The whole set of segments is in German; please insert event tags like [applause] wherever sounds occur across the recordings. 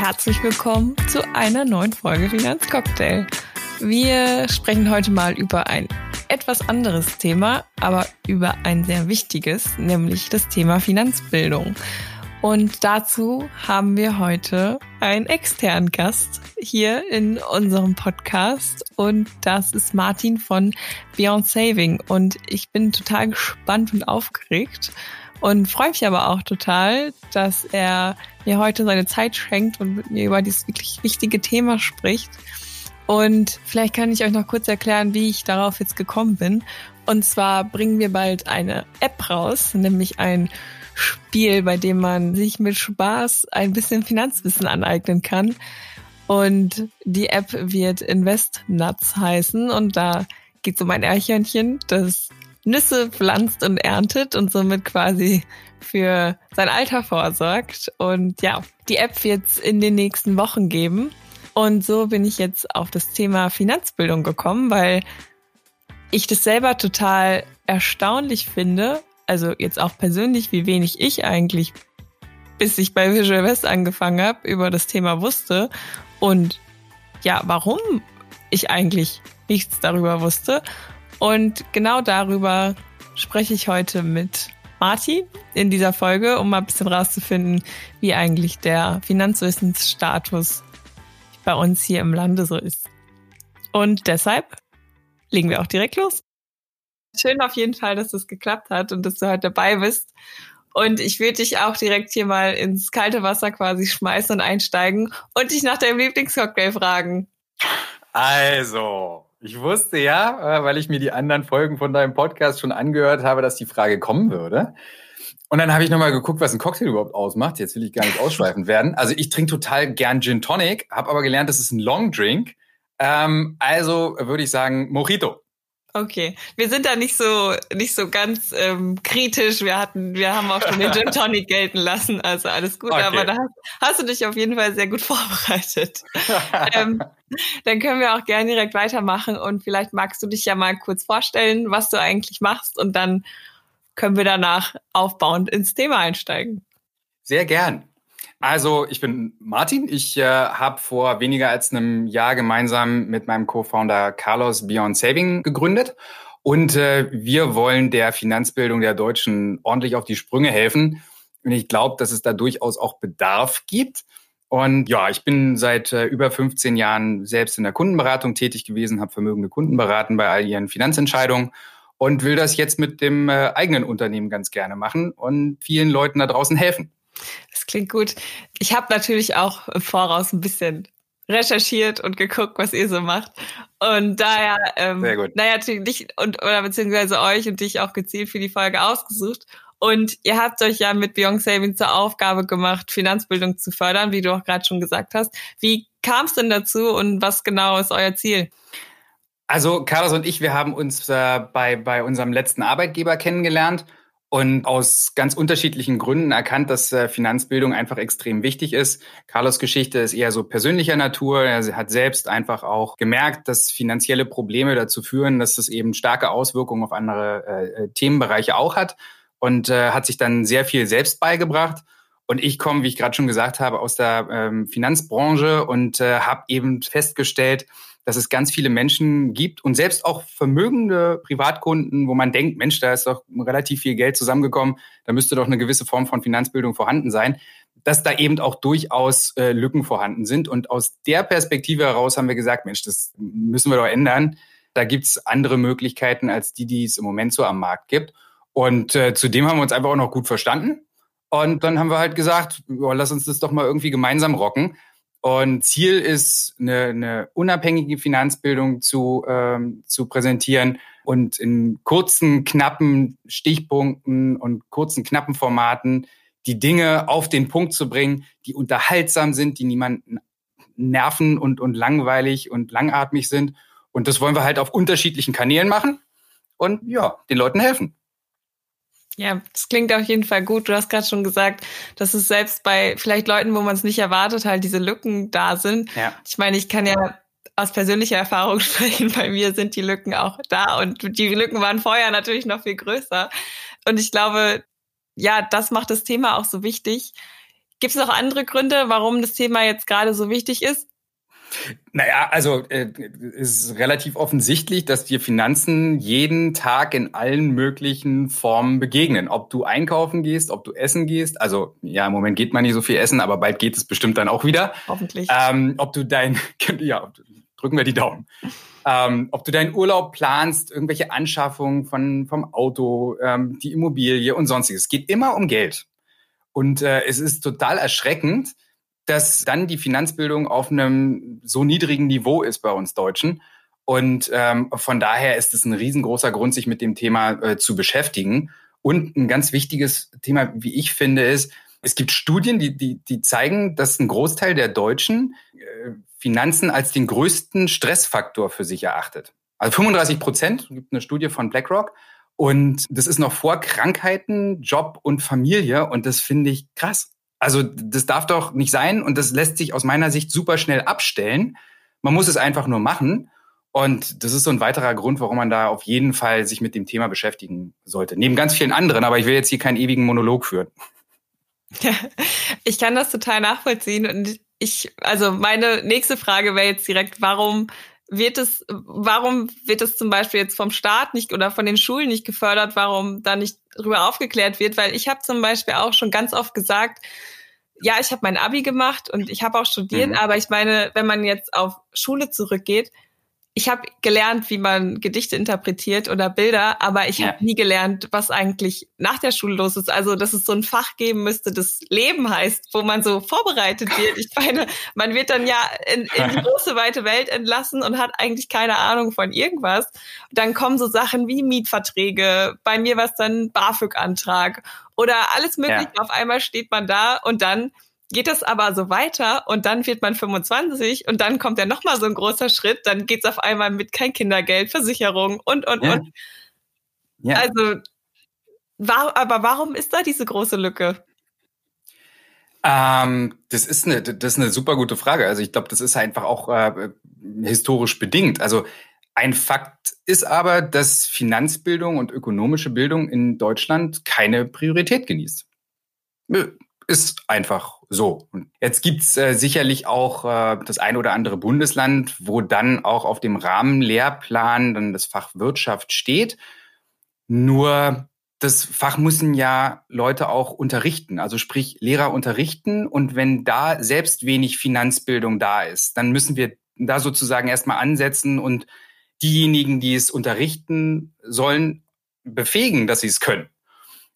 Herzlich willkommen zu einer neuen Folge Finanzcocktail. Wir sprechen heute mal über ein etwas anderes Thema, aber über ein sehr wichtiges, nämlich das Thema Finanzbildung. Und dazu haben wir heute einen externen Gast hier in unserem Podcast und das ist Martin von Beyond Saving und ich bin total gespannt und aufgeregt und freue mich aber auch total, dass er mir heute seine Zeit schenkt und mit mir über dieses wirklich wichtige Thema spricht. Und vielleicht kann ich euch noch kurz erklären, wie ich darauf jetzt gekommen bin. Und zwar bringen wir bald eine App raus, nämlich ein Spiel, bei dem man sich mit Spaß ein bisschen Finanzwissen aneignen kann. Und die App wird Investnuts heißen und da geht es um ein Eichhörnchen, das Nüsse pflanzt und erntet und somit quasi für sein Alter vorsorgt. Und ja, die App wird es in den nächsten Wochen geben. Und so bin ich jetzt auf das Thema Finanzbildung gekommen, weil ich das selber total erstaunlich finde. Also jetzt auch persönlich, wie wenig ich eigentlich, bis ich bei Visual West angefangen habe, über das Thema wusste. Und ja, warum ich eigentlich nichts darüber wusste. Und genau darüber spreche ich heute mit Martin in dieser Folge, um mal ein bisschen rauszufinden, wie eigentlich der Finanzwissensstatus bei uns hier im Lande so ist. Und deshalb legen wir auch direkt los. Schön auf jeden Fall, dass das geklappt hat und dass du heute dabei bist. Und ich würde dich auch direkt hier mal ins kalte Wasser quasi schmeißen und einsteigen und dich nach deinem Lieblingscocktail fragen. Also, ich wusste ja, äh, weil ich mir die anderen Folgen von deinem Podcast schon angehört habe, dass die Frage kommen würde. Und dann habe ich nochmal geguckt, was ein Cocktail überhaupt ausmacht. Jetzt will ich gar nicht ausschweifend werden. Also ich trinke total gern Gin Tonic, habe aber gelernt, das ist ein Long Drink. Ähm, also würde ich sagen Mojito. Okay, wir sind da nicht so nicht so ganz ähm, kritisch. Wir hatten, wir haben auch schon den Gin Tonic [laughs] gelten lassen, also alles gut. Okay. Aber da hast, hast, du dich auf jeden Fall sehr gut vorbereitet. ähm, dann können wir auch gerne direkt weitermachen und vielleicht magst du dich ja mal kurz vorstellen, was du eigentlich machst und dann können wir danach aufbauend ins Thema einsteigen. Sehr gern. Also ich bin Martin. Ich äh, habe vor weniger als einem Jahr gemeinsam mit meinem Co-Founder Carlos Beyond Saving gegründet. Und äh, wir wollen der Finanzbildung der Deutschen ordentlich auf die Sprünge helfen. Und ich glaube, dass es da durchaus auch Bedarf gibt. Und ja, ich bin seit äh, über 15 Jahren selbst in der Kundenberatung tätig gewesen, habe vermögende Kunden beraten bei all ihren Finanzentscheidungen und will das jetzt mit dem äh, eigenen Unternehmen ganz gerne machen und vielen Leuten da draußen helfen. Das klingt gut. Ich habe natürlich auch im Voraus ein bisschen recherchiert und geguckt, was ihr so macht. Und daher, ähm, Sehr gut. naja, dich und oder beziehungsweise euch und dich auch gezielt für die Folge ausgesucht. Und ihr habt euch ja mit Beyond Saving zur Aufgabe gemacht, Finanzbildung zu fördern, wie du auch gerade schon gesagt hast. Wie kam es denn dazu und was genau ist euer Ziel? Also Carlos und ich, wir haben uns äh, bei, bei unserem letzten Arbeitgeber kennengelernt und aus ganz unterschiedlichen Gründen erkannt, dass äh, Finanzbildung einfach extrem wichtig ist. Carlos Geschichte ist eher so persönlicher Natur. Er hat selbst einfach auch gemerkt, dass finanzielle Probleme dazu führen, dass es eben starke Auswirkungen auf andere äh, äh, Themenbereiche auch hat und äh, hat sich dann sehr viel selbst beigebracht. Und ich komme, wie ich gerade schon gesagt habe, aus der ähm, Finanzbranche und äh, habe eben festgestellt, dass es ganz viele Menschen gibt und selbst auch vermögende Privatkunden, wo man denkt, Mensch, da ist doch relativ viel Geld zusammengekommen, da müsste doch eine gewisse Form von Finanzbildung vorhanden sein, dass da eben auch durchaus äh, Lücken vorhanden sind. Und aus der Perspektive heraus haben wir gesagt, Mensch, das müssen wir doch ändern. Da gibt's andere Möglichkeiten als die, die es im Moment so am Markt gibt. Und äh, zudem haben wir uns einfach auch noch gut verstanden. Und dann haben wir halt gesagt, oh, lass uns das doch mal irgendwie gemeinsam rocken. Und Ziel ist, eine, eine unabhängige Finanzbildung zu, ähm, zu präsentieren und in kurzen, knappen Stichpunkten und kurzen, knappen Formaten die Dinge auf den Punkt zu bringen, die unterhaltsam sind, die niemanden nerven und, und langweilig und langatmig sind. Und das wollen wir halt auf unterschiedlichen Kanälen machen und ja, den Leuten helfen. Ja, das klingt auf jeden Fall gut. Du hast gerade schon gesagt, dass es selbst bei vielleicht Leuten, wo man es nicht erwartet, halt diese Lücken da sind. Ja. Ich meine, ich kann ja aus persönlicher Erfahrung [laughs] sprechen. Bei mir sind die Lücken auch da und die Lücken waren vorher natürlich noch viel größer. Und ich glaube, ja, das macht das Thema auch so wichtig. Gibt es noch andere Gründe, warum das Thema jetzt gerade so wichtig ist? Naja, also äh, ist relativ offensichtlich, dass dir Finanzen jeden Tag in allen möglichen Formen begegnen. Ob du einkaufen gehst, ob du essen gehst. Also ja, im Moment geht man nicht so viel essen, aber bald geht es bestimmt dann auch wieder. Hoffentlich. Ähm, ob du dein, [laughs] ja, drücken wir die Daumen. Ähm, ob du deinen Urlaub planst, irgendwelche Anschaffungen von, vom Auto, ähm, die Immobilie und sonstiges. Es geht immer um Geld. Und äh, es ist total erschreckend, dass dann die Finanzbildung auf einem so niedrigen Niveau ist bei uns Deutschen. Und ähm, von daher ist es ein riesengroßer Grund, sich mit dem Thema äh, zu beschäftigen. Und ein ganz wichtiges Thema, wie ich finde, ist, es gibt Studien, die, die, die zeigen, dass ein Großteil der Deutschen äh, Finanzen als den größten Stressfaktor für sich erachtet. Also 35 Prozent, gibt eine Studie von BlackRock. Und das ist noch vor Krankheiten, Job und Familie. Und das finde ich krass. Also das darf doch nicht sein und das lässt sich aus meiner Sicht super schnell abstellen. Man muss es einfach nur machen. Und das ist so ein weiterer Grund, warum man da auf jeden Fall sich mit dem Thema beschäftigen sollte. Neben ganz vielen anderen, aber ich will jetzt hier keinen ewigen Monolog führen. [laughs] ich kann das total nachvollziehen. Und ich, also meine nächste Frage wäre jetzt direkt, warum wird es, warum wird es zum Beispiel jetzt vom Staat nicht oder von den Schulen nicht gefördert, warum da nicht drüber aufgeklärt wird? Weil ich habe zum Beispiel auch schon ganz oft gesagt, ja, ich habe mein Abi gemacht und ich habe auch studiert, mhm. aber ich meine, wenn man jetzt auf Schule zurückgeht, ich habe gelernt, wie man Gedichte interpretiert oder Bilder, aber ich ja. habe nie gelernt, was eigentlich nach der Schule los ist. Also, dass es so ein Fach geben müsste, das Leben heißt, wo man so vorbereitet wird. Ich meine, man wird dann ja in, in die [laughs] große weite Welt entlassen und hat eigentlich keine Ahnung von irgendwas. Dann kommen so Sachen wie Mietverträge. Bei mir war es dann BAföG-Antrag oder alles mögliche. Ja. Auf einmal steht man da und dann geht das aber so weiter und dann wird man 25 und dann kommt ja noch mal so ein großer Schritt, dann geht's auf einmal mit kein Kindergeld, Versicherung und und ja. und. Ja. Also war, aber warum ist da diese große Lücke? Ähm, das ist eine, das ist eine super gute Frage. Also ich glaube, das ist einfach auch äh, historisch bedingt. Also ein Fakt ist aber, dass Finanzbildung und ökonomische Bildung in Deutschland keine Priorität genießt. Ist einfach so. Und jetzt gibt's äh, sicherlich auch äh, das ein oder andere Bundesland, wo dann auch auf dem Rahmenlehrplan dann das Fach Wirtschaft steht. Nur das Fach müssen ja Leute auch unterrichten, also sprich Lehrer unterrichten. Und wenn da selbst wenig Finanzbildung da ist, dann müssen wir da sozusagen erstmal ansetzen und diejenigen, die es unterrichten sollen, befähigen, dass sie es können.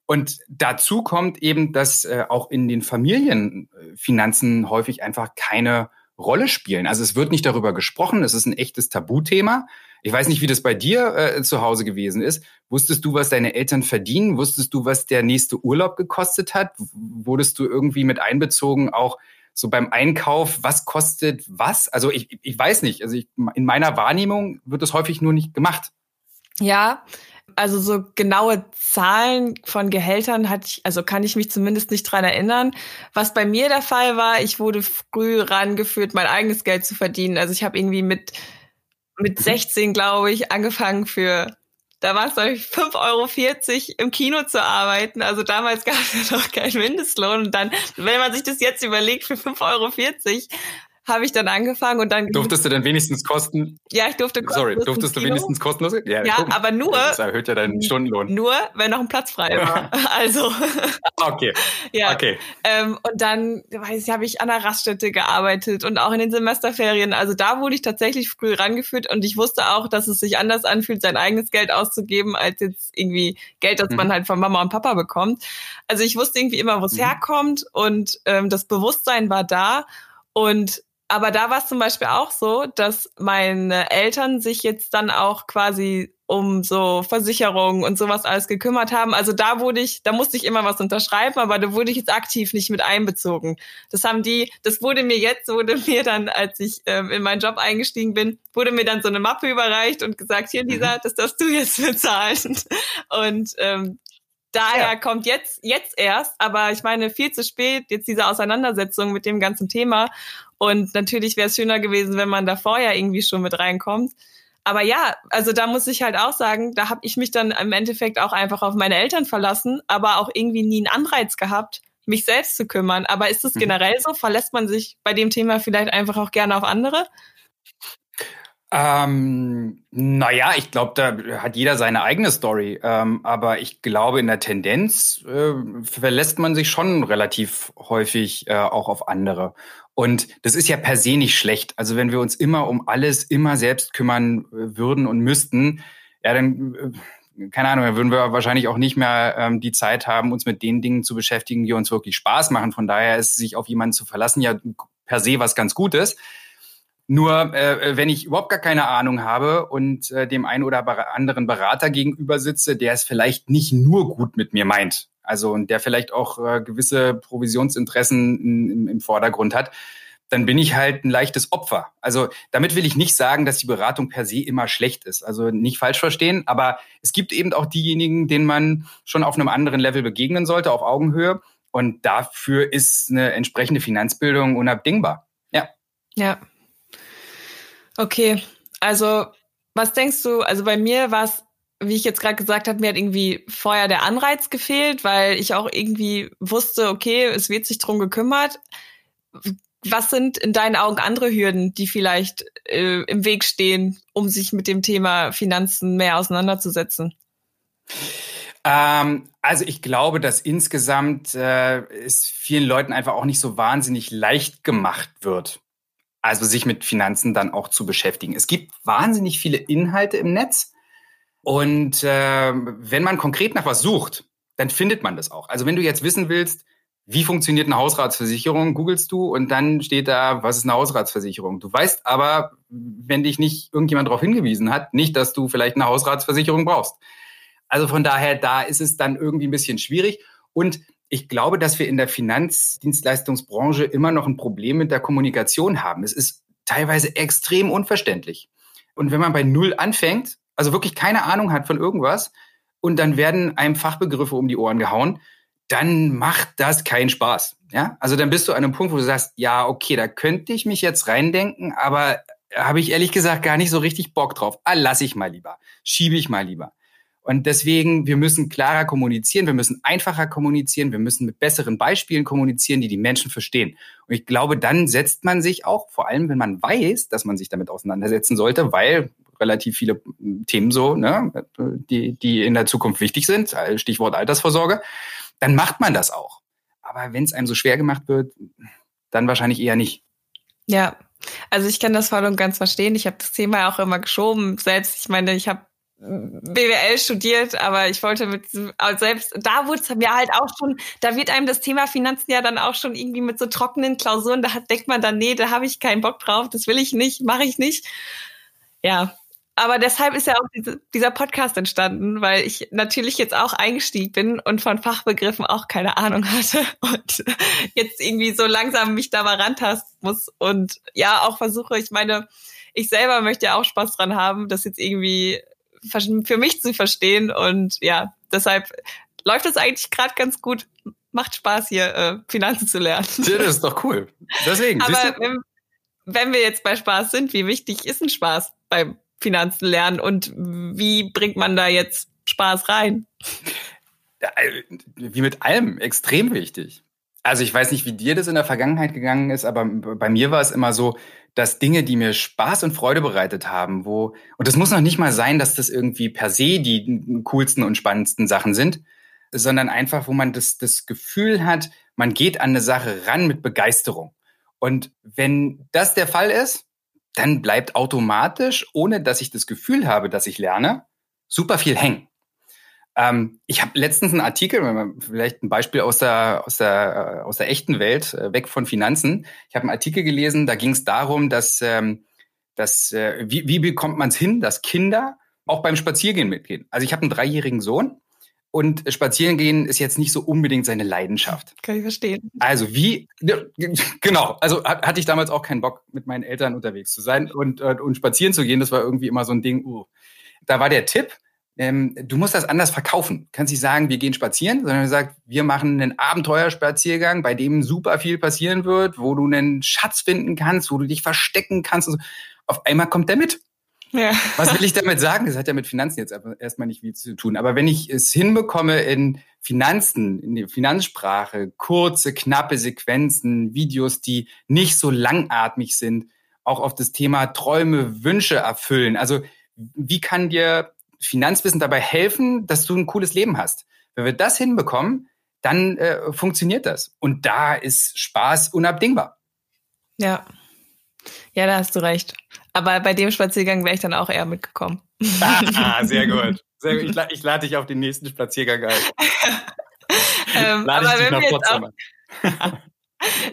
Und dazu kommt eben, dass äh, auch in den Familienfinanzen häufig einfach keine Rolle spielen. Also es wird nicht darüber gesprochen, es ist ein echtes Tabuthema. Ich weiß nicht, wie das bei dir äh, zu Hause gewesen ist. Wusstest du, was deine Eltern verdienen? Wusstest du, was der nächste Urlaub gekostet hat? Wurdest du irgendwie mit einbezogen, auch so beim Einkauf, was kostet was? Also ich, ich weiß nicht. Also ich, in meiner Wahrnehmung wird das häufig nur nicht gemacht. Ja, also so genaue Zahlen von Gehältern hatte ich, also kann ich mich zumindest nicht dran erinnern. Was bei mir der Fall war, ich wurde früh rangeführt, mein eigenes Geld zu verdienen. Also ich habe irgendwie mit mit 16, mhm. glaube ich, angefangen für, da war es, glaube ich, 5,40 Euro im Kino zu arbeiten. Also damals gab es ja [laughs] noch keinen Mindestlohn. Und dann, wenn man sich das jetzt überlegt, für 5,40 Euro habe ich dann angefangen und dann. Durftest du denn wenigstens kosten? Ja, ich durfte Sorry, durftest du wenigstens kostenlos? Ja, ja aber nur. Das erhöht ja deinen Stundenlohn. Nur, wenn noch ein Platz frei war. [laughs] also. okay. ja. Okay. Ähm, und dann, weiß ich, habe ich an der Raststätte gearbeitet und auch in den Semesterferien. Also da wurde ich tatsächlich früh rangeführt und ich wusste auch, dass es sich anders anfühlt, sein eigenes Geld auszugeben, als jetzt irgendwie Geld, das mhm. man halt von Mama und Papa bekommt. Also ich wusste irgendwie immer, wo es mhm. herkommt und ähm, das Bewusstsein war da. Und aber da war es zum Beispiel auch so, dass meine Eltern sich jetzt dann auch quasi um so Versicherungen und sowas alles gekümmert haben. Also da wurde ich, da musste ich immer was unterschreiben, aber da wurde ich jetzt aktiv nicht mit einbezogen. Das haben die, das wurde mir jetzt, wurde mir dann, als ich ähm, in meinen Job eingestiegen bin, wurde mir dann so eine Mappe überreicht und gesagt, hier Lisa, mhm. das darfst du jetzt [laughs] bezahlen. Und ähm, daher ja. kommt jetzt, jetzt erst, aber ich meine, viel zu spät, jetzt diese Auseinandersetzung mit dem ganzen Thema. Und natürlich wäre es schöner gewesen, wenn man da vorher irgendwie schon mit reinkommt. Aber ja, also da muss ich halt auch sagen, da habe ich mich dann im Endeffekt auch einfach auf meine Eltern verlassen, aber auch irgendwie nie einen Anreiz gehabt, mich selbst zu kümmern. Aber ist es mhm. generell so? Verlässt man sich bei dem Thema vielleicht einfach auch gerne auf andere? Ähm, naja, ich glaube, da hat jeder seine eigene Story. Ähm, aber ich glaube, in der Tendenz äh, verlässt man sich schon relativ häufig äh, auch auf andere. Und das ist ja per se nicht schlecht. Also wenn wir uns immer um alles immer selbst kümmern äh, würden und müssten, ja, dann, äh, keine Ahnung, dann würden wir wahrscheinlich auch nicht mehr ähm, die Zeit haben, uns mit den Dingen zu beschäftigen, die uns wirklich Spaß machen. Von daher ist sich auf jemanden zu verlassen ja per se was ganz Gutes. Nur äh, wenn ich überhaupt gar keine Ahnung habe und äh, dem einen oder anderen Berater gegenüber sitze, der es vielleicht nicht nur gut mit mir meint, also und der vielleicht auch äh, gewisse Provisionsinteressen im, im Vordergrund hat, dann bin ich halt ein leichtes Opfer. Also damit will ich nicht sagen, dass die Beratung per se immer schlecht ist. Also nicht falsch verstehen, aber es gibt eben auch diejenigen, denen man schon auf einem anderen Level begegnen sollte, auf Augenhöhe. Und dafür ist eine entsprechende Finanzbildung unabdingbar. Ja. Ja, Okay, also was denkst du, also bei mir war es, wie ich jetzt gerade gesagt habe, mir hat irgendwie vorher der Anreiz gefehlt, weil ich auch irgendwie wusste, okay, es wird sich drum gekümmert. Was sind in deinen Augen andere Hürden, die vielleicht äh, im Weg stehen, um sich mit dem Thema Finanzen mehr auseinanderzusetzen? Ähm, also ich glaube, dass insgesamt äh, es vielen Leuten einfach auch nicht so wahnsinnig leicht gemacht wird also sich mit Finanzen dann auch zu beschäftigen. Es gibt wahnsinnig viele Inhalte im Netz und äh, wenn man konkret nach was sucht, dann findet man das auch. Also wenn du jetzt wissen willst, wie funktioniert eine Hausratsversicherung, googelst du und dann steht da, was ist eine Hausratsversicherung. Du weißt aber, wenn dich nicht irgendjemand darauf hingewiesen hat, nicht, dass du vielleicht eine Hausratsversicherung brauchst. Also von daher, da ist es dann irgendwie ein bisschen schwierig. Und ich glaube, dass wir in der Finanzdienstleistungsbranche immer noch ein Problem mit der Kommunikation haben. Es ist teilweise extrem unverständlich. Und wenn man bei Null anfängt, also wirklich keine Ahnung hat von irgendwas, und dann werden einem Fachbegriffe um die Ohren gehauen, dann macht das keinen Spaß. Ja, also dann bist du an einem Punkt, wo du sagst, ja, okay, da könnte ich mich jetzt reindenken, aber habe ich ehrlich gesagt gar nicht so richtig Bock drauf. Ah, lass ich mal lieber, schiebe ich mal lieber. Und deswegen, wir müssen klarer kommunizieren, wir müssen einfacher kommunizieren, wir müssen mit besseren Beispielen kommunizieren, die die Menschen verstehen. Und ich glaube, dann setzt man sich auch, vor allem wenn man weiß, dass man sich damit auseinandersetzen sollte, weil relativ viele Themen so, ne, die, die in der Zukunft wichtig sind, Stichwort Altersvorsorge, dann macht man das auch. Aber wenn es einem so schwer gemacht wird, dann wahrscheinlich eher nicht. Ja, also ich kann das voll und ganz verstehen. Ich habe das Thema auch immer geschoben. Selbst, ich meine, ich habe BWL studiert, aber ich wollte mit selbst da wurde es mir halt auch schon, da wird einem das Thema Finanzen ja dann auch schon irgendwie mit so trockenen Klausuren, da hat, denkt man dann, nee, da habe ich keinen Bock drauf, das will ich nicht, mache ich nicht. Ja, aber deshalb ist ja auch diese, dieser Podcast entstanden, weil ich natürlich jetzt auch eingestiegen bin und von Fachbegriffen auch keine Ahnung hatte [laughs] und jetzt irgendwie so langsam mich da mal rantasten muss und ja auch versuche, ich meine, ich selber möchte ja auch Spaß dran haben, das jetzt irgendwie für mich zu verstehen. Und ja, deshalb läuft es eigentlich gerade ganz gut. Macht Spaß hier, äh, Finanzen zu lernen. [laughs] Ja, das ist doch cool. Deswegen. Aber wenn, wenn wir jetzt bei Spaß sind, wie wichtig ist ein Spaß beim Finanzen lernen und wie bringt man da jetzt Spaß rein? Wie mit allem, extrem wichtig. Also ich weiß nicht, wie dir das in der Vergangenheit gegangen ist, aber bei mir war es immer so, dass Dinge, die mir Spaß und Freude bereitet haben, wo, und das muss noch nicht mal sein, dass das irgendwie per se die coolsten und spannendsten Sachen sind, sondern einfach, wo man das, das Gefühl hat, man geht an eine Sache ran mit Begeisterung. Und wenn das der Fall ist, dann bleibt automatisch, ohne dass ich das Gefühl habe, dass ich lerne, super viel hängen. Ähm, ich habe letztens einen Artikel, vielleicht ein Beispiel aus der, aus der, aus der echten Welt, äh, weg von Finanzen. Ich habe einen Artikel gelesen, da ging es darum, dass, ähm, dass äh, wie, wie bekommt man es hin, dass Kinder auch beim Spaziergehen mitgehen. Also ich habe einen dreijährigen Sohn und Spazierengehen ist jetzt nicht so unbedingt seine Leidenschaft. Kann ich verstehen. Also wie, genau, also hatte ich damals auch keinen Bock, mit meinen Eltern unterwegs zu sein und, und spazieren zu gehen. Das war irgendwie immer so ein Ding, uh. Da war der Tipp, ähm, du musst das anders verkaufen. Du kannst nicht sagen, wir gehen spazieren, sondern du sagst, wir machen einen Abenteuerspaziergang, bei dem super viel passieren wird, wo du einen Schatz finden kannst, wo du dich verstecken kannst. Auf einmal kommt der mit. Ja. Was will ich damit sagen? Das hat ja mit Finanzen jetzt erstmal nicht viel zu tun. Aber wenn ich es hinbekomme, in Finanzen, in die Finanzsprache, kurze, knappe Sequenzen, Videos, die nicht so langatmig sind, auch auf das Thema Träume, Wünsche erfüllen. Also wie kann dir Finanzwissen dabei helfen, dass du ein cooles Leben hast? Wenn wir das hinbekommen, dann äh, funktioniert das. Und da ist Spaß unabdingbar. Ja. Ja, da hast du recht. Aber bei dem Spaziergang wäre ich dann auch eher mitgekommen. Ah, sehr [laughs] gut. Sehr gut. Ich, la ich lade dich auf den nächsten Spaziergang ein. [laughs] ähm, aber wenn wir, jetzt auch, [laughs]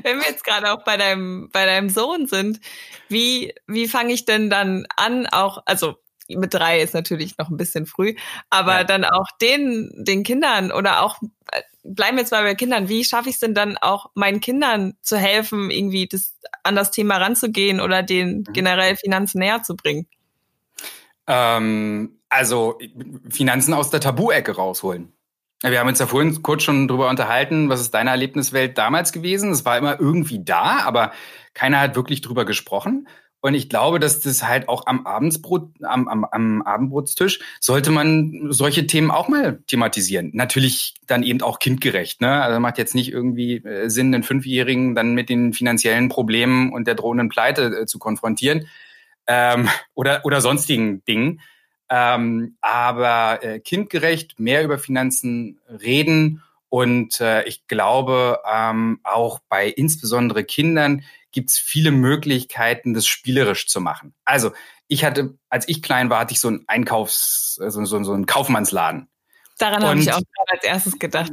wenn wir jetzt gerade auch bei deinem, bei deinem Sohn sind, wie, wie fange ich denn dann an, auch, also mit drei ist natürlich noch ein bisschen früh, aber ja. dann auch den, den Kindern oder auch, äh, bleiben wir jetzt mal bei Kindern, wie schaffe ich es denn dann auch meinen Kindern zu helfen, irgendwie das, an das Thema ranzugehen oder den mhm. generell Finanzen näher zu bringen? Ähm, also Finanzen aus der Tabu-Ecke rausholen. Wir haben uns ja vorhin kurz schon drüber unterhalten, was ist deine Erlebniswelt damals gewesen? Es war immer irgendwie da, aber keiner hat wirklich drüber gesprochen. Und ich glaube, dass das halt auch am Abendsbrot, am, am, am Abendbrotstisch sollte man solche Themen auch mal thematisieren. Natürlich dann eben auch kindgerecht. Ne? Also macht jetzt nicht irgendwie äh, Sinn, den Fünfjährigen dann mit den finanziellen Problemen und der drohenden Pleite äh, zu konfrontieren ähm, [laughs] oder, oder sonstigen Dingen. Ähm, aber äh, kindgerecht mehr über Finanzen reden und äh, ich glaube ähm, auch bei insbesondere Kindern gibt es viele Möglichkeiten, das spielerisch zu machen. Also ich hatte, als ich klein war, hatte ich so einen Einkaufs, so, so, so einen Kaufmannsladen. Daran habe ich auch gerade als erstes gedacht.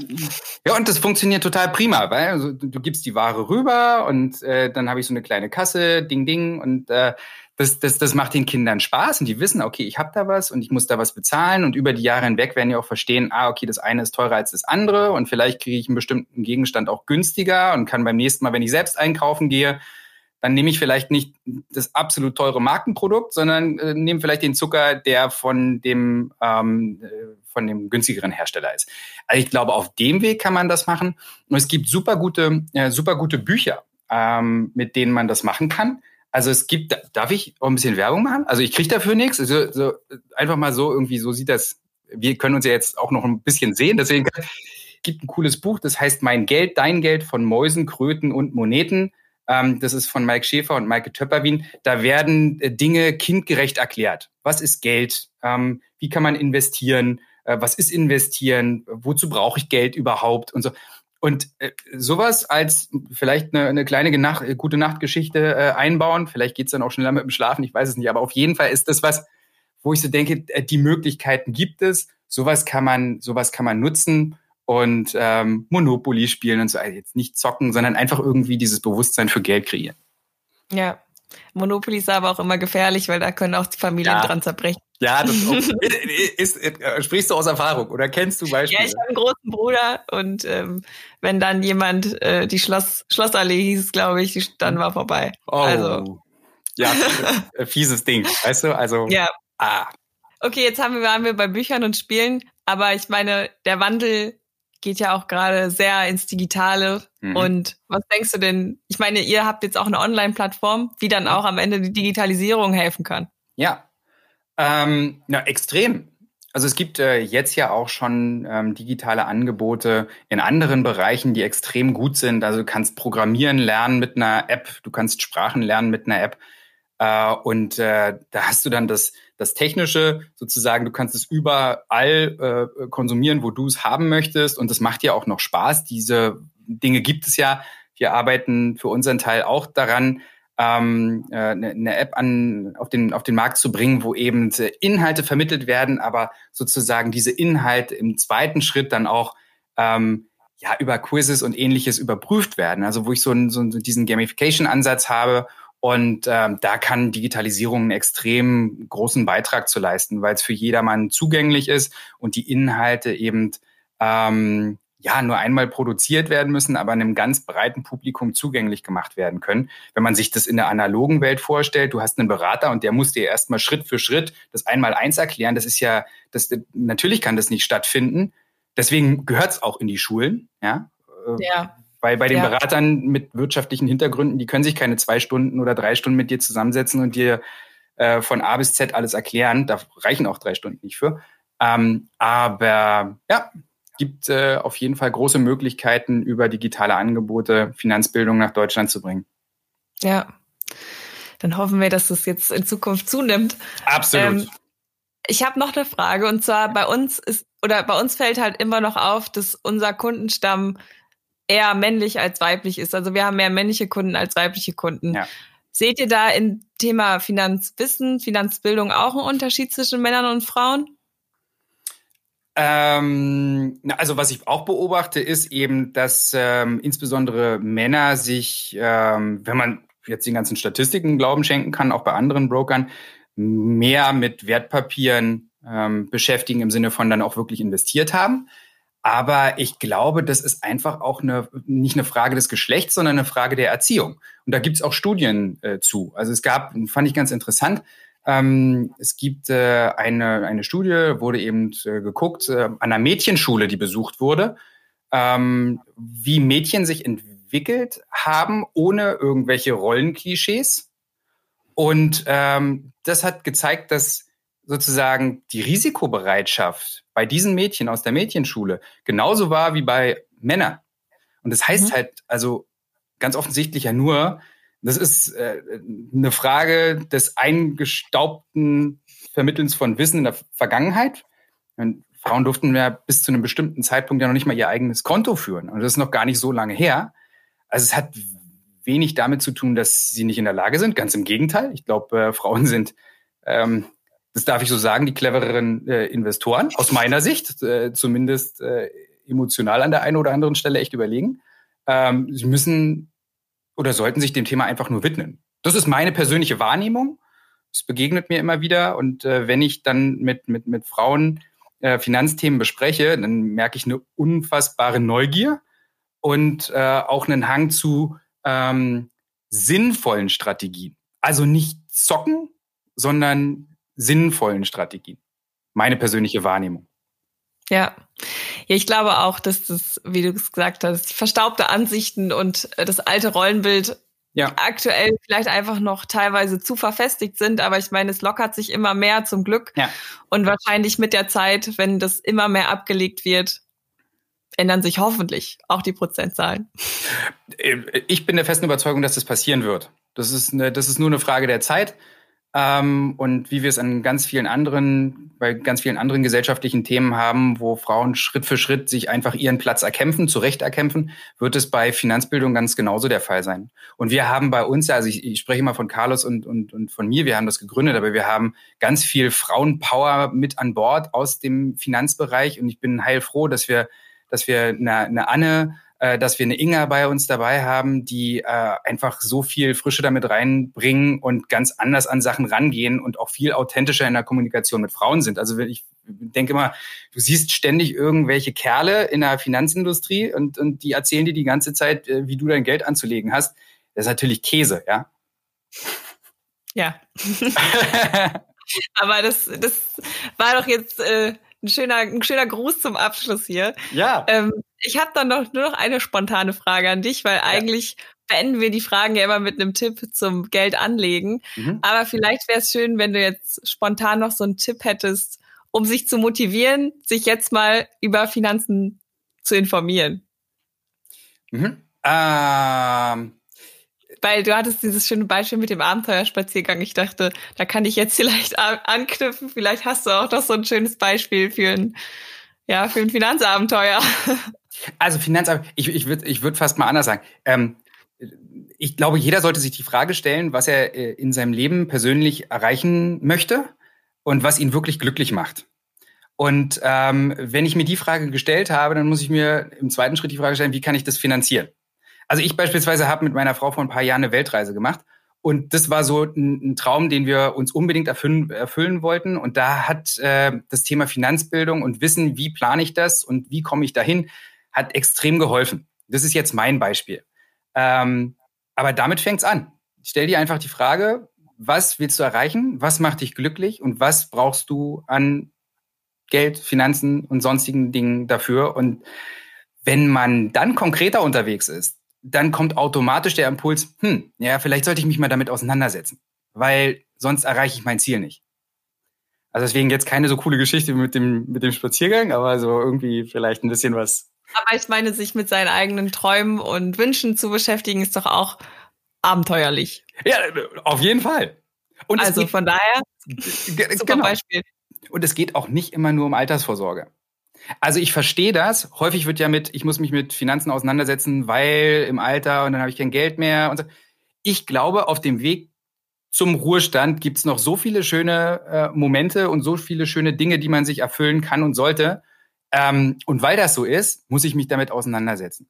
Ja, und das funktioniert total prima, weil also, du gibst die Ware rüber und äh, dann habe ich so eine kleine Kasse, Ding, Ding, und äh, das, das, das macht den Kindern Spaß und die wissen, okay, ich habe da was und ich muss da was bezahlen und über die Jahre hinweg werden die auch verstehen, ah, okay, das eine ist teurer als das andere und vielleicht kriege ich einen bestimmten Gegenstand auch günstiger und kann beim nächsten Mal, wenn ich selbst einkaufen gehe, dann nehme ich vielleicht nicht das absolut teure Markenprodukt, sondern äh, nehme vielleicht den Zucker, der von dem ähm, äh, von dem günstigeren Hersteller ist. Also ich glaube, auf dem Weg kann man das machen. Und es gibt super gute, äh, super gute Bücher, ähm, mit denen man das machen kann. Also es gibt, darf ich auch ein bisschen Werbung machen? Also ich kriege dafür nichts. Also, so, einfach mal so irgendwie, so sieht das. Wir können uns ja jetzt auch noch ein bisschen sehen. Deswegen [laughs] gibt ein cooles Buch, das heißt Mein Geld, Dein Geld von Mäusen, Kröten und Moneten. Ähm, das ist von Mike Schäfer und Maike Töpperwien. Da werden äh, Dinge kindgerecht erklärt. Was ist Geld? Ähm, wie kann man investieren? Äh, was ist investieren? Wozu brauche ich Geld überhaupt? Und so. Und äh, sowas als vielleicht eine, eine kleine Nacht, gute Nachtgeschichte äh, einbauen, vielleicht geht's dann auch schneller mit dem Schlafen, ich weiß es nicht, aber auf jeden Fall ist das was, wo ich so denke, äh, die Möglichkeiten gibt es, sowas kann man, sowas kann man nutzen und ähm, Monopoly spielen und so, also jetzt nicht zocken, sondern einfach irgendwie dieses Bewusstsein für Geld kreieren. Ja, Monopoly ist aber auch immer gefährlich, weil da können auch die Familien ja. dran zerbrechen. Ja, das ist, [laughs] ist, äh, sprichst du aus Erfahrung oder kennst du Beispiele? Ja, ich habe einen großen Bruder und ähm, wenn dann jemand äh, die Schloss Schlossallee hieß, glaube ich, dann war vorbei. Oh. Also. Ja, [laughs] äh, fieses Ding, weißt du? Also. Ja. Ah. Okay, jetzt haben wir, waren wir bei Büchern und Spielen, aber ich meine, der Wandel geht ja auch gerade sehr ins Digitale. Mhm. Und was denkst du denn? Ich meine, ihr habt jetzt auch eine Online-Plattform, wie dann auch am Ende die Digitalisierung helfen kann. Ja, ähm, na, extrem. Also es gibt äh, jetzt ja auch schon ähm, digitale Angebote in anderen Bereichen, die extrem gut sind. Also du kannst Programmieren lernen mit einer App, du kannst Sprachen lernen mit einer App. Äh, und äh, da hast du dann das, das Technische sozusagen, du kannst es überall äh, konsumieren, wo du es haben möchtest. Und das macht dir auch noch Spaß. Diese Dinge gibt es ja. Wir arbeiten für unseren Teil auch daran, ähm, äh, eine, eine App an, auf, den, auf den Markt zu bringen, wo eben Inhalte vermittelt werden, aber sozusagen diese Inhalte im zweiten Schritt dann auch ähm, ja, über Quizzes und ähnliches überprüft werden. Also wo ich so, einen, so diesen Gamification-Ansatz habe und ähm, da kann Digitalisierung einen extrem großen Beitrag zu leisten, weil es für jedermann zugänglich ist und die Inhalte eben ähm, ja nur einmal produziert werden müssen, aber einem ganz breiten Publikum zugänglich gemacht werden können. Wenn man sich das in der analogen Welt vorstellt, du hast einen Berater und der muss dir erstmal Schritt für Schritt das einmal eins erklären. Das ist ja, das natürlich kann das nicht stattfinden. Deswegen gehört es auch in die Schulen, ja. Ja. Weil bei den ja. Beratern mit wirtschaftlichen Hintergründen, die können sich keine zwei Stunden oder drei Stunden mit dir zusammensetzen und dir äh, von A bis Z alles erklären. Da reichen auch drei Stunden nicht für. Ähm, aber ja, gibt äh, auf jeden Fall große Möglichkeiten, über digitale Angebote Finanzbildung nach Deutschland zu bringen. Ja, dann hoffen wir, dass das jetzt in Zukunft zunimmt. Absolut. Ähm, ich habe noch eine Frage und zwar bei uns ist oder bei uns fällt halt immer noch auf, dass unser Kundenstamm eher männlich als weiblich ist. Also wir haben mehr männliche Kunden als weibliche Kunden. Ja. Seht ihr da im Thema Finanzwissen, Finanzbildung auch einen Unterschied zwischen Männern und Frauen? Ähm, also was ich auch beobachte, ist eben, dass ähm, insbesondere Männer sich, ähm, wenn man jetzt den ganzen Statistiken Glauben schenken kann, auch bei anderen Brokern, mehr mit Wertpapieren ähm, beschäftigen im Sinne von dann auch wirklich investiert haben. Aber ich glaube, das ist einfach auch eine, nicht eine Frage des Geschlechts, sondern eine Frage der Erziehung. Und da gibt es auch Studien äh, zu. Also es gab, fand ich ganz interessant, ähm, es gibt äh, eine, eine Studie, wurde eben äh, geguckt, äh, an einer Mädchenschule, die besucht wurde, ähm, wie Mädchen sich entwickelt haben, ohne irgendwelche Rollenklischees. Und ähm, das hat gezeigt, dass sozusagen die Risikobereitschaft bei diesen Mädchen aus der Mädchenschule genauso war wie bei Männern. Und das heißt mhm. halt also ganz offensichtlich ja nur, das ist äh, eine Frage des eingestaubten Vermittelns von Wissen in der Vergangenheit. Und Frauen durften ja bis zu einem bestimmten Zeitpunkt ja noch nicht mal ihr eigenes Konto führen. Und das ist noch gar nicht so lange her. Also es hat wenig damit zu tun, dass sie nicht in der Lage sind. Ganz im Gegenteil. Ich glaube, äh, Frauen sind, ähm, das darf ich so sagen, die clevereren äh, Investoren, aus meiner Sicht, äh, zumindest äh, emotional an der einen oder anderen Stelle echt überlegen. Ähm, sie müssen oder sollten sich dem Thema einfach nur widmen. Das ist meine persönliche Wahrnehmung. Es begegnet mir immer wieder. Und äh, wenn ich dann mit, mit, mit Frauen äh, Finanzthemen bespreche, dann merke ich eine unfassbare Neugier und äh, auch einen Hang zu ähm, sinnvollen Strategien. Also nicht zocken, sondern sinnvollen Strategien. Meine persönliche Wahrnehmung. Ja. Ja, ich glaube auch, dass das, wie du es gesagt hast, verstaubte Ansichten und äh, das alte Rollenbild ja. aktuell vielleicht einfach noch teilweise zu verfestigt sind, aber ich meine, es lockert sich immer mehr zum Glück. Ja. Und wahrscheinlich mit der Zeit, wenn das immer mehr abgelegt wird, ändern sich hoffentlich auch die Prozentzahlen. Äh, ich bin der festen Überzeugung, dass das passieren wird. Das ist, eine, das ist nur eine Frage der Zeit. Ähm, und wie wir es an ganz vielen anderen, bei ganz vielen anderen gesellschaftlichen Themen haben, wo Frauen Schritt für Schritt sich einfach ihren Platz erkämpfen, zurecht erkämpfen, wird es bei Finanzbildung ganz genauso der Fall sein. Und wir haben bei uns, also ich, ich spreche mal von Carlos und, und, und von mir, wir haben das gegründet, aber wir haben ganz viel Frauenpower mit an Bord aus dem Finanzbereich und ich bin heilfroh, dass wir, dass wir eine, eine Anne äh, dass wir eine Inga bei uns dabei haben, die äh, einfach so viel Frische damit reinbringen und ganz anders an Sachen rangehen und auch viel authentischer in der Kommunikation mit Frauen sind. Also ich denke immer, du siehst ständig irgendwelche Kerle in der Finanzindustrie und, und die erzählen dir die ganze Zeit, äh, wie du dein Geld anzulegen hast. Das ist natürlich Käse, ja. Ja. [laughs] Aber das, das war doch jetzt äh, ein schöner, ein schöner Gruß zum Abschluss hier. Ja. Ähm, ich habe dann noch nur noch eine spontane Frage an dich, weil ja. eigentlich beenden wir die Fragen ja immer mit einem Tipp zum Geld anlegen. Mhm. Aber vielleicht wäre es schön, wenn du jetzt spontan noch so einen Tipp hättest, um sich zu motivieren, sich jetzt mal über Finanzen zu informieren. Mhm. Ähm, weil du hattest dieses schöne Beispiel mit dem Abenteuerspaziergang. Ich dachte, da kann ich jetzt [laughs] vielleicht anknüpfen. Vielleicht hast du auch noch so ein schönes Beispiel für ein, ja, für ein Finanzabenteuer. [laughs] Also Finanzabenteuer, ich, ich würde ich würd fast mal anders sagen. Ähm, ich glaube, jeder sollte sich die Frage stellen, was er äh, in seinem Leben persönlich erreichen möchte und was ihn wirklich glücklich macht. Und ähm, wenn ich mir die Frage gestellt habe, dann muss ich mir im zweiten Schritt die Frage stellen, wie kann ich das finanzieren? Also ich beispielsweise habe mit meiner Frau vor ein paar Jahren eine Weltreise gemacht. Und das war so ein, ein Traum, den wir uns unbedingt erfüllen, erfüllen wollten. Und da hat äh, das Thema Finanzbildung und Wissen, wie plane ich das und wie komme ich dahin, hat extrem geholfen. Das ist jetzt mein Beispiel. Ähm, aber damit fängt's an. Stell dir einfach die Frage, was willst du erreichen? Was macht dich glücklich? Und was brauchst du an Geld, Finanzen und sonstigen Dingen dafür? Und wenn man dann konkreter unterwegs ist, dann kommt automatisch der Impuls, hm, ja, vielleicht sollte ich mich mal damit auseinandersetzen. weil sonst erreiche ich mein Ziel nicht. Also deswegen jetzt keine so coole Geschichte mit dem, mit dem Spaziergang, aber so irgendwie vielleicht ein bisschen was. Aber ich meine, sich mit seinen eigenen Träumen und Wünschen zu beschäftigen, ist doch auch abenteuerlich. Ja, auf jeden Fall. Und also geht, von daher, super genau. Beispiel. Und es geht auch nicht immer nur um Altersvorsorge. Also ich verstehe das. Häufig wird ja mit, ich muss mich mit Finanzen auseinandersetzen, weil im Alter und dann habe ich kein Geld mehr und so. Ich glaube, auf dem Weg zum Ruhestand gibt es noch so viele schöne äh, Momente und so viele schöne Dinge, die man sich erfüllen kann und sollte. Ähm, und weil das so ist, muss ich mich damit auseinandersetzen.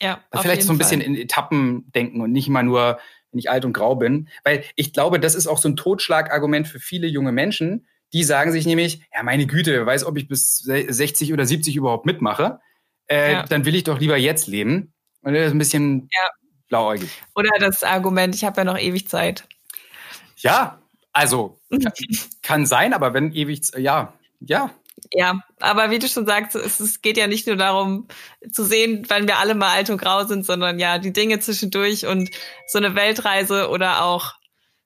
Ja. Also vielleicht so ein bisschen Fall. in Etappen denken und nicht immer nur, wenn ich alt und grau bin. Weil ich glaube, das ist auch so ein Totschlagargument für viele junge Menschen. Die sagen sich nämlich, ja, meine Güte, wer weiß, ob ich bis 60 oder 70 überhaupt mitmache. Äh, ja. Dann will ich doch lieber jetzt leben. Und das ist ein bisschen ja. blauäugig. Oder das Argument, ich habe ja noch ewig Zeit. Ja, also [laughs] kann sein, aber wenn ewig, ja, ja. Ja, aber wie du schon sagst, es, es, geht ja nicht nur darum zu sehen, wann wir alle mal alt und grau sind, sondern ja, die Dinge zwischendurch und so eine Weltreise oder auch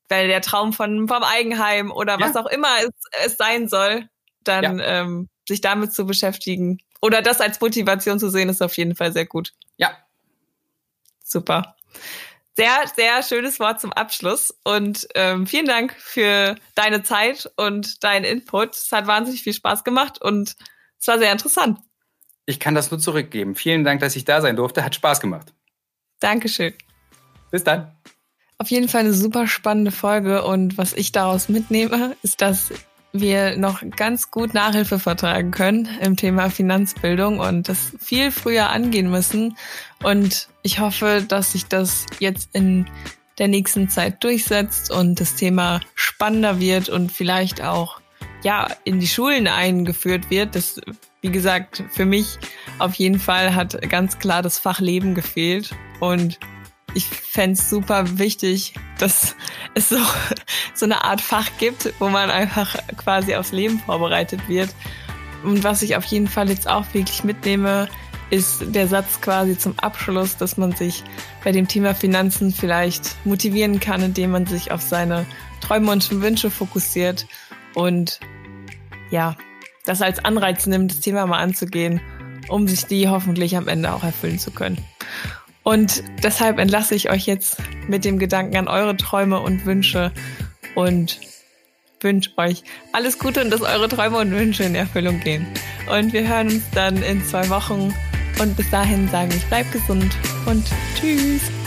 weil der Traum von, vom Eigenheim oder was auch immer es, es sein soll, dann ja. ähm, sich damit zu beschäftigen oder das als Motivation zu sehen, ist auf jeden Fall sehr gut. Ja. Super. Sehr, sehr schönes Wort zum Abschluss und ähm, vielen Dank für deine Zeit und deinen Input. Es hat wahnsinnig viel Spaß gemacht und es war sehr interessant. Ich kann das nur zurückgeben. Vielen Dank, dass ich da sein durfte. Hat Spaß gemacht. Dankeschön. Bis dann. Auf jeden Fall eine super spannende Folge und was ich daraus mitnehme, ist, dass wir noch ganz gut Nachhilfe vertragen können im Thema Finanzbildung und das viel früher angehen müssen. Und ich hoffe, dass sich das jetzt in der nächsten Zeit durchsetzt und das Thema spannender wird und vielleicht auch ja in die Schulen eingeführt wird. Das, wie gesagt, für mich auf jeden Fall hat ganz klar das Fach Leben gefehlt und ich fände super wichtig, dass es so, so eine Art Fach gibt, wo man einfach quasi aufs Leben vorbereitet wird. Und was ich auf jeden Fall jetzt auch wirklich mitnehme, ist der Satz quasi zum Abschluss, dass man sich bei dem Thema Finanzen vielleicht motivieren kann, indem man sich auf seine Träume und Wünsche fokussiert und ja, das als Anreiz nimmt, das Thema mal anzugehen, um sich die hoffentlich am Ende auch erfüllen zu können. Und deshalb entlasse ich euch jetzt mit dem Gedanken an eure Träume und Wünsche und wünsche euch alles Gute und dass eure Träume und Wünsche in Erfüllung gehen. Und wir hören uns dann in zwei Wochen. Und bis dahin sage ich, bleibt gesund und tschüss.